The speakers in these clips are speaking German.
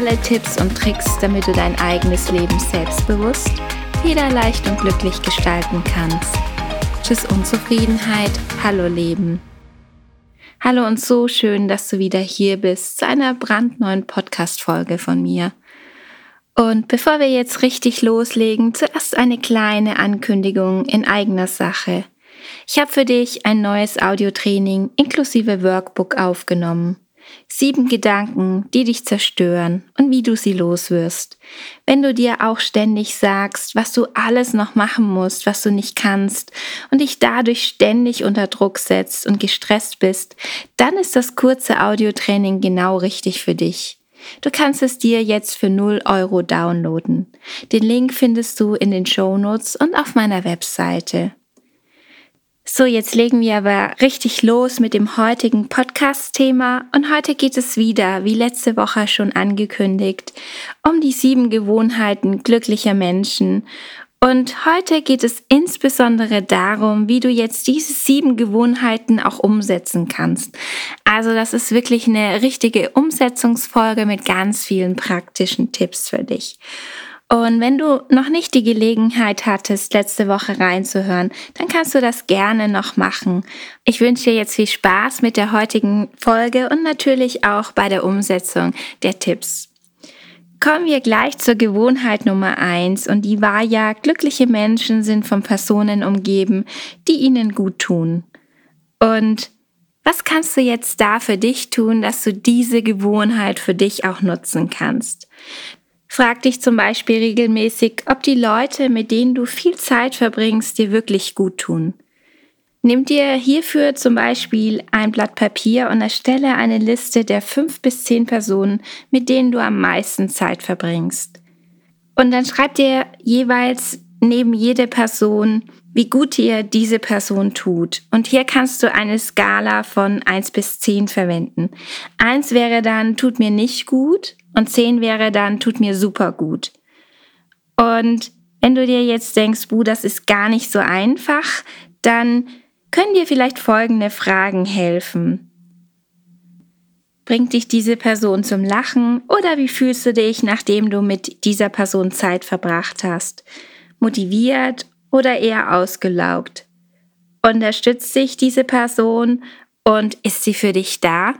alle Tipps und Tricks, damit du dein eigenes Leben selbstbewusst, federleicht und glücklich gestalten kannst. Tschüss Unzufriedenheit, hallo Leben. Hallo und so schön, dass du wieder hier bist zu einer brandneuen Podcast-Folge von mir. Und bevor wir jetzt richtig loslegen, zuerst eine kleine Ankündigung in eigener Sache. Ich habe für dich ein neues Audiotraining inklusive Workbook aufgenommen. Sieben Gedanken, die dich zerstören und wie du sie loswirst. Wenn du dir auch ständig sagst, was du alles noch machen musst, was du nicht kannst und dich dadurch ständig unter Druck setzt und gestresst bist, dann ist das kurze Audiotraining genau richtig für dich. Du kannst es dir jetzt für 0 Euro downloaden. Den Link findest du in den Show Notes und auf meiner Webseite. So, jetzt legen wir aber richtig los mit dem heutigen Podcast-Thema und heute geht es wieder, wie letzte Woche schon angekündigt, um die sieben Gewohnheiten glücklicher Menschen. Und heute geht es insbesondere darum, wie du jetzt diese sieben Gewohnheiten auch umsetzen kannst. Also das ist wirklich eine richtige Umsetzungsfolge mit ganz vielen praktischen Tipps für dich. Und wenn du noch nicht die Gelegenheit hattest, letzte Woche reinzuhören, dann kannst du das gerne noch machen. Ich wünsche dir jetzt viel Spaß mit der heutigen Folge und natürlich auch bei der Umsetzung der Tipps. Kommen wir gleich zur Gewohnheit Nummer eins und die war ja, glückliche Menschen sind von Personen umgeben, die ihnen gut tun. Und was kannst du jetzt da für dich tun, dass du diese Gewohnheit für dich auch nutzen kannst? Frag dich zum Beispiel regelmäßig, ob die Leute, mit denen du viel Zeit verbringst, dir wirklich gut tun. Nimm dir hierfür zum Beispiel ein Blatt Papier und erstelle eine Liste der fünf bis zehn Personen, mit denen du am meisten Zeit verbringst. Und dann schreib dir jeweils neben jede Person, wie gut dir diese Person tut. Und hier kannst du eine Skala von eins bis zehn verwenden. Eins wäre dann, tut mir nicht gut. Und 10 wäre dann, tut mir super gut. Und wenn du dir jetzt denkst, buh, das ist gar nicht so einfach, dann können dir vielleicht folgende Fragen helfen. Bringt dich diese Person zum Lachen oder wie fühlst du dich, nachdem du mit dieser Person Zeit verbracht hast? Motiviert oder eher ausgelaugt? Unterstützt sich diese Person und ist sie für dich da?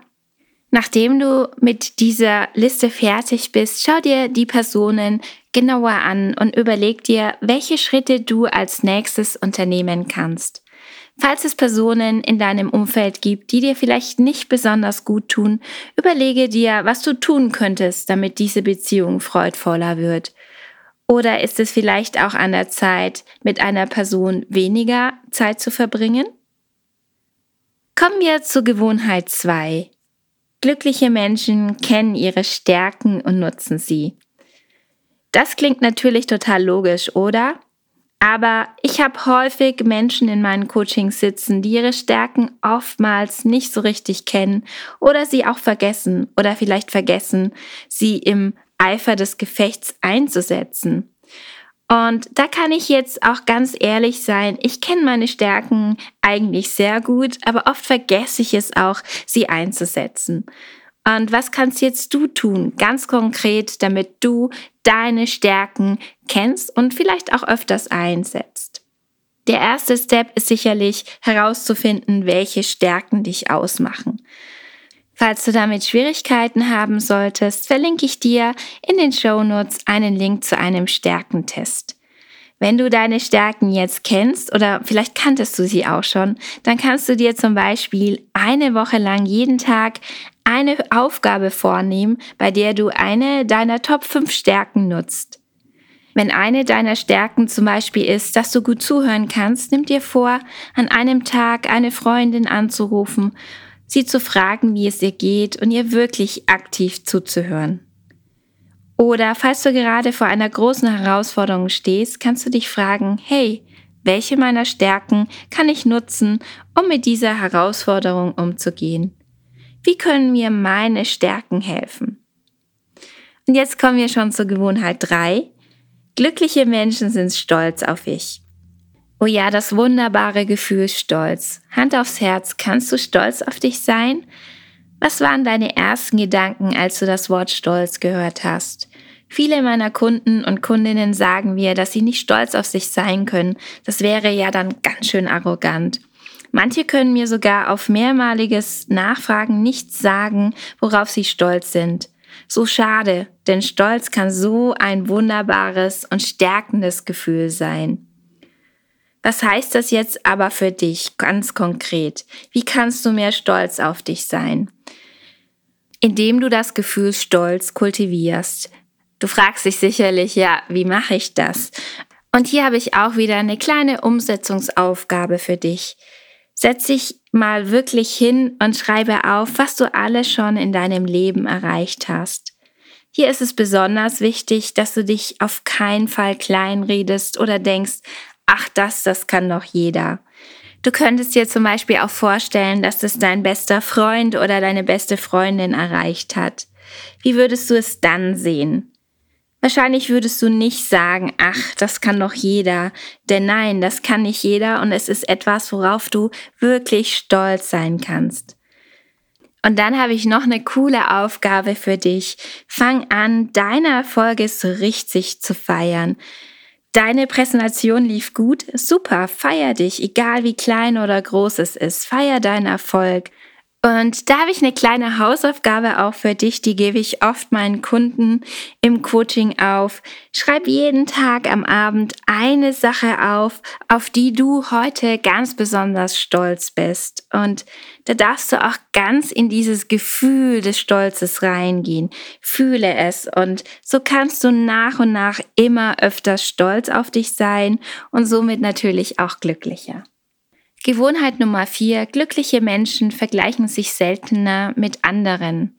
Nachdem du mit dieser Liste fertig bist, schau dir die Personen genauer an und überleg dir, welche Schritte du als nächstes unternehmen kannst. Falls es Personen in deinem Umfeld gibt, die dir vielleicht nicht besonders gut tun, überlege dir, was du tun könntest, damit diese Beziehung freudvoller wird. Oder ist es vielleicht auch an der Zeit, mit einer Person weniger Zeit zu verbringen? Kommen wir zur Gewohnheit 2. Glückliche Menschen kennen ihre Stärken und nutzen sie. Das klingt natürlich total logisch, oder? Aber ich habe häufig Menschen in meinen Coachings sitzen, die ihre Stärken oftmals nicht so richtig kennen oder sie auch vergessen oder vielleicht vergessen, sie im Eifer des Gefechts einzusetzen. Und da kann ich jetzt auch ganz ehrlich sein, ich kenne meine Stärken eigentlich sehr gut, aber oft vergesse ich es auch, sie einzusetzen. Und was kannst jetzt du tun, ganz konkret, damit du deine Stärken kennst und vielleicht auch öfters einsetzt? Der erste Step ist sicherlich herauszufinden, welche Stärken dich ausmachen. Falls du damit Schwierigkeiten haben solltest, verlinke ich dir in den Show Notes einen Link zu einem Stärkentest. Wenn du deine Stärken jetzt kennst oder vielleicht kanntest du sie auch schon, dann kannst du dir zum Beispiel eine Woche lang jeden Tag eine Aufgabe vornehmen, bei der du eine deiner Top 5 Stärken nutzt. Wenn eine deiner Stärken zum Beispiel ist, dass du gut zuhören kannst, nimm dir vor, an einem Tag eine Freundin anzurufen sie zu fragen, wie es ihr geht und ihr wirklich aktiv zuzuhören. Oder falls du gerade vor einer großen Herausforderung stehst, kannst du dich fragen, hey, welche meiner Stärken kann ich nutzen, um mit dieser Herausforderung umzugehen? Wie können mir meine Stärken helfen? Und jetzt kommen wir schon zur Gewohnheit 3. Glückliche Menschen sind stolz auf dich. Oh ja, das wunderbare Gefühl Stolz. Hand aufs Herz, kannst du stolz auf dich sein? Was waren deine ersten Gedanken, als du das Wort Stolz gehört hast? Viele meiner Kunden und Kundinnen sagen mir, dass sie nicht stolz auf sich sein können. Das wäre ja dann ganz schön arrogant. Manche können mir sogar auf mehrmaliges Nachfragen nicht sagen, worauf sie stolz sind. So schade, denn Stolz kann so ein wunderbares und stärkendes Gefühl sein. Was heißt das jetzt aber für dich ganz konkret? Wie kannst du mehr stolz auf dich sein? Indem du das Gefühl Stolz kultivierst, Du fragst dich sicherlich, ja, wie mache ich das? Und hier habe ich auch wieder eine kleine Umsetzungsaufgabe für dich. Setz dich mal wirklich hin und schreibe auf, was du alles schon in deinem Leben erreicht hast. Hier ist es besonders wichtig, dass du dich auf keinen Fall kleinredest oder denkst, ach das, das kann doch jeder. Du könntest dir zum Beispiel auch vorstellen, dass das dein bester Freund oder deine beste Freundin erreicht hat. Wie würdest du es dann sehen? Wahrscheinlich würdest du nicht sagen, ach, das kann doch jeder. Denn nein, das kann nicht jeder und es ist etwas, worauf du wirklich stolz sein kannst. Und dann habe ich noch eine coole Aufgabe für dich. Fang an, deine Erfolge so richtig zu feiern. Deine Präsentation lief gut, super, feier dich, egal wie klein oder groß es ist, feier deinen Erfolg. Und da habe ich eine kleine Hausaufgabe auch für dich, die gebe ich oft meinen Kunden im Coaching auf. Schreib jeden Tag am Abend eine Sache auf, auf die du heute ganz besonders stolz bist. Und da darfst du auch ganz in dieses Gefühl des Stolzes reingehen. Fühle es und so kannst du nach und nach immer öfter stolz auf dich sein und somit natürlich auch glücklicher. Gewohnheit Nummer vier. Glückliche Menschen vergleichen sich seltener mit anderen.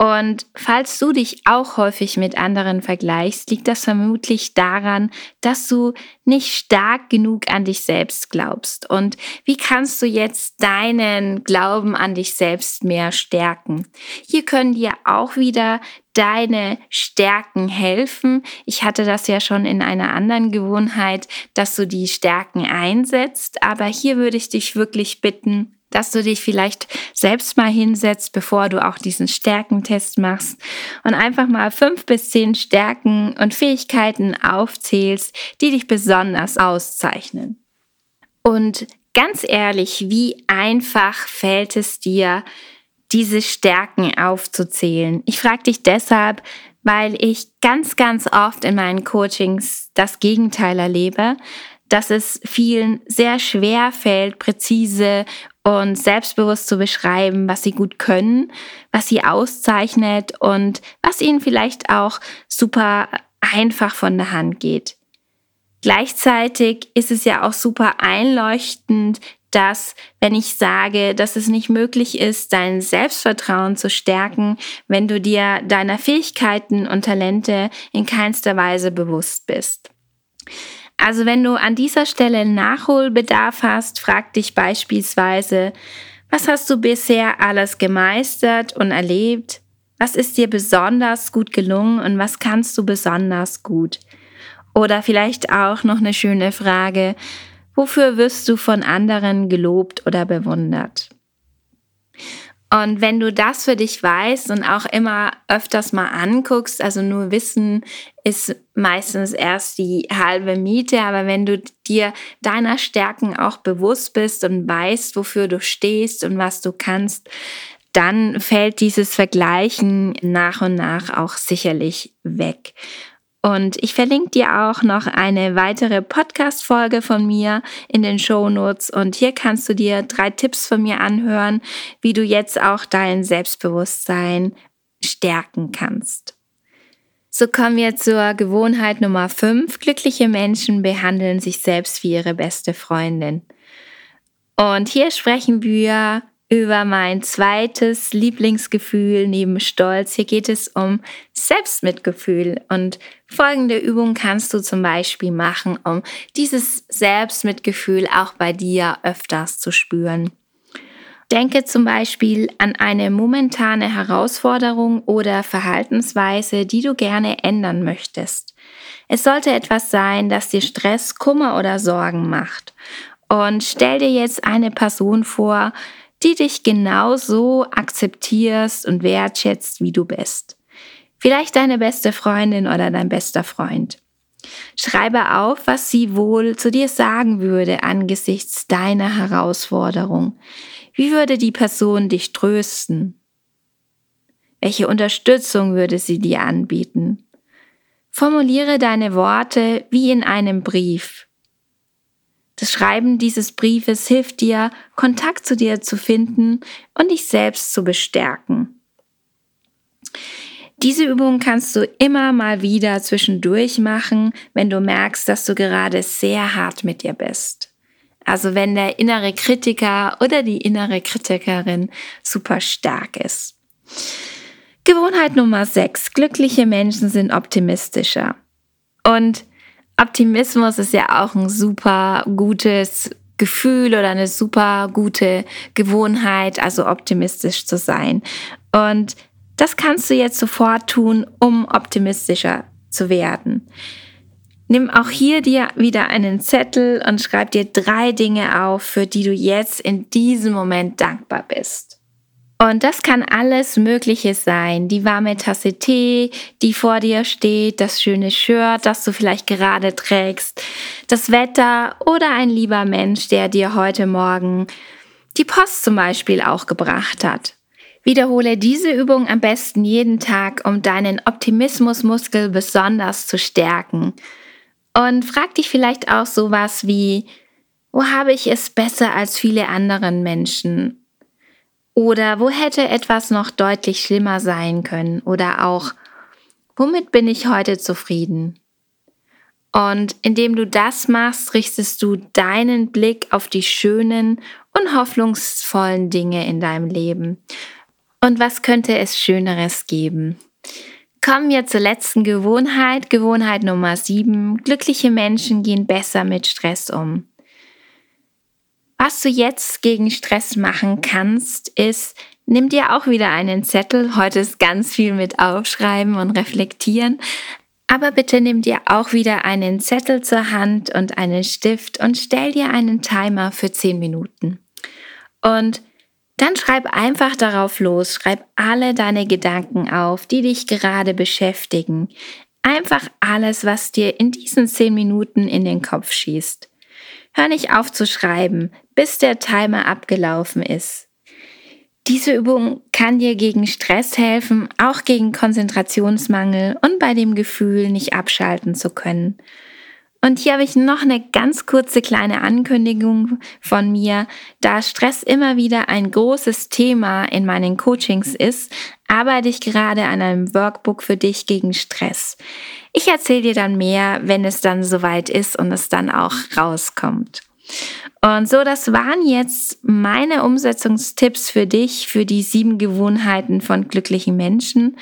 Und falls du dich auch häufig mit anderen vergleichst, liegt das vermutlich daran, dass du nicht stark genug an dich selbst glaubst. Und wie kannst du jetzt deinen Glauben an dich selbst mehr stärken? Hier können dir auch wieder deine Stärken helfen. Ich hatte das ja schon in einer anderen Gewohnheit, dass du die Stärken einsetzt. Aber hier würde ich dich wirklich bitten, dass du dich vielleicht selbst mal hinsetzt, bevor du auch diesen Stärkentest machst und einfach mal fünf bis zehn Stärken und Fähigkeiten aufzählst, die dich besonders auszeichnen. Und ganz ehrlich, wie einfach fällt es dir, diese Stärken aufzuzählen? Ich frage dich deshalb, weil ich ganz, ganz oft in meinen Coachings das Gegenteil erlebe, dass es vielen sehr schwer fällt, präzise und selbstbewusst zu beschreiben, was sie gut können, was sie auszeichnet und was ihnen vielleicht auch super einfach von der Hand geht. Gleichzeitig ist es ja auch super einleuchtend, dass, wenn ich sage, dass es nicht möglich ist, dein Selbstvertrauen zu stärken, wenn du dir deiner Fähigkeiten und Talente in keinster Weise bewusst bist. Also wenn du an dieser Stelle Nachholbedarf hast, frag dich beispielsweise, was hast du bisher alles gemeistert und erlebt? Was ist dir besonders gut gelungen und was kannst du besonders gut? Oder vielleicht auch noch eine schöne Frage, wofür wirst du von anderen gelobt oder bewundert? Und wenn du das für dich weißt und auch immer öfters mal anguckst, also nur Wissen ist meistens erst die halbe Miete, aber wenn du dir deiner Stärken auch bewusst bist und weißt, wofür du stehst und was du kannst, dann fällt dieses Vergleichen nach und nach auch sicherlich weg. Und ich verlinke dir auch noch eine weitere Podcast-Folge von mir in den Show Notes. Und hier kannst du dir drei Tipps von mir anhören, wie du jetzt auch dein Selbstbewusstsein stärken kannst. So kommen wir zur Gewohnheit Nummer 5. Glückliche Menschen behandeln sich selbst wie ihre beste Freundin. Und hier sprechen wir über mein zweites Lieblingsgefühl neben Stolz. Hier geht es um Selbstmitgefühl. Und folgende Übung kannst du zum Beispiel machen, um dieses Selbstmitgefühl auch bei dir öfters zu spüren. Denke zum Beispiel an eine momentane Herausforderung oder Verhaltensweise, die du gerne ändern möchtest. Es sollte etwas sein, das dir Stress, Kummer oder Sorgen macht. Und stell dir jetzt eine Person vor, die dich genauso akzeptierst und wertschätzt, wie du bist. Vielleicht deine beste Freundin oder dein bester Freund. Schreibe auf, was sie wohl zu dir sagen würde angesichts deiner Herausforderung. Wie würde die Person dich trösten? Welche Unterstützung würde sie dir anbieten? Formuliere deine Worte wie in einem Brief. Das Schreiben dieses Briefes hilft dir, Kontakt zu dir zu finden und dich selbst zu bestärken. Diese Übung kannst du immer mal wieder zwischendurch machen, wenn du merkst, dass du gerade sehr hart mit dir bist. Also wenn der innere Kritiker oder die innere Kritikerin super stark ist. Gewohnheit Nummer 6. Glückliche Menschen sind optimistischer. Und Optimismus ist ja auch ein super gutes Gefühl oder eine super gute Gewohnheit, also optimistisch zu sein. Und das kannst du jetzt sofort tun, um optimistischer zu werden. Nimm auch hier dir wieder einen Zettel und schreib dir drei Dinge auf, für die du jetzt in diesem Moment dankbar bist. Und das kann alles Mögliche sein. Die warme Tasse Tee, die vor dir steht, das schöne Shirt, das du vielleicht gerade trägst, das Wetter oder ein lieber Mensch, der dir heute Morgen die Post zum Beispiel auch gebracht hat. Wiederhole diese Übung am besten jeden Tag, um deinen Optimismusmuskel besonders zu stärken. Und frag dich vielleicht auch sowas wie, wo habe ich es besser als viele anderen Menschen? Oder wo hätte etwas noch deutlich schlimmer sein können? Oder auch, womit bin ich heute zufrieden? Und indem du das machst, richtest du deinen Blick auf die schönen und hoffnungsvollen Dinge in deinem Leben. Und was könnte es Schöneres geben? Kommen wir zur letzten Gewohnheit, Gewohnheit Nummer 7. Glückliche Menschen gehen besser mit Stress um. Was du jetzt gegen Stress machen kannst, ist, nimm dir auch wieder einen Zettel. Heute ist ganz viel mit Aufschreiben und Reflektieren. Aber bitte nimm dir auch wieder einen Zettel zur Hand und einen Stift und stell dir einen Timer für 10 Minuten. Und dann schreib einfach darauf los, schreib alle deine Gedanken auf, die dich gerade beschäftigen. Einfach alles, was dir in diesen 10 Minuten in den Kopf schießt. Hör nicht auf zu schreiben, bis der Timer abgelaufen ist. Diese Übung kann dir gegen Stress helfen, auch gegen Konzentrationsmangel und bei dem Gefühl, nicht abschalten zu können. Und hier habe ich noch eine ganz kurze kleine Ankündigung von mir. Da Stress immer wieder ein großes Thema in meinen Coachings ist, arbeite ich gerade an einem Workbook für dich gegen Stress. Ich erzähle dir dann mehr, wenn es dann soweit ist und es dann auch rauskommt. Und so, das waren jetzt meine Umsetzungstipps für dich, für die sieben Gewohnheiten von glücklichen Menschen.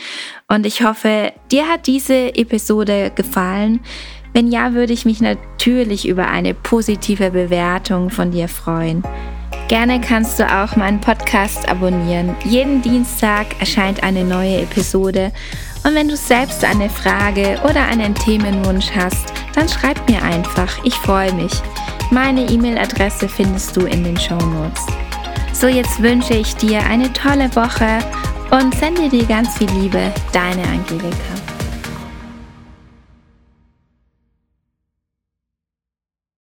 Und ich hoffe, dir hat diese Episode gefallen. Wenn ja, würde ich mich natürlich über eine positive Bewertung von dir freuen. Gerne kannst du auch meinen Podcast abonnieren. Jeden Dienstag erscheint eine neue Episode. Und wenn du selbst eine Frage oder einen Themenwunsch hast, dann schreib mir einfach. Ich freue mich. Meine E-Mail-Adresse findest du in den Show Notes. So, jetzt wünsche ich dir eine tolle Woche und sende dir ganz viel Liebe, deine Angelika.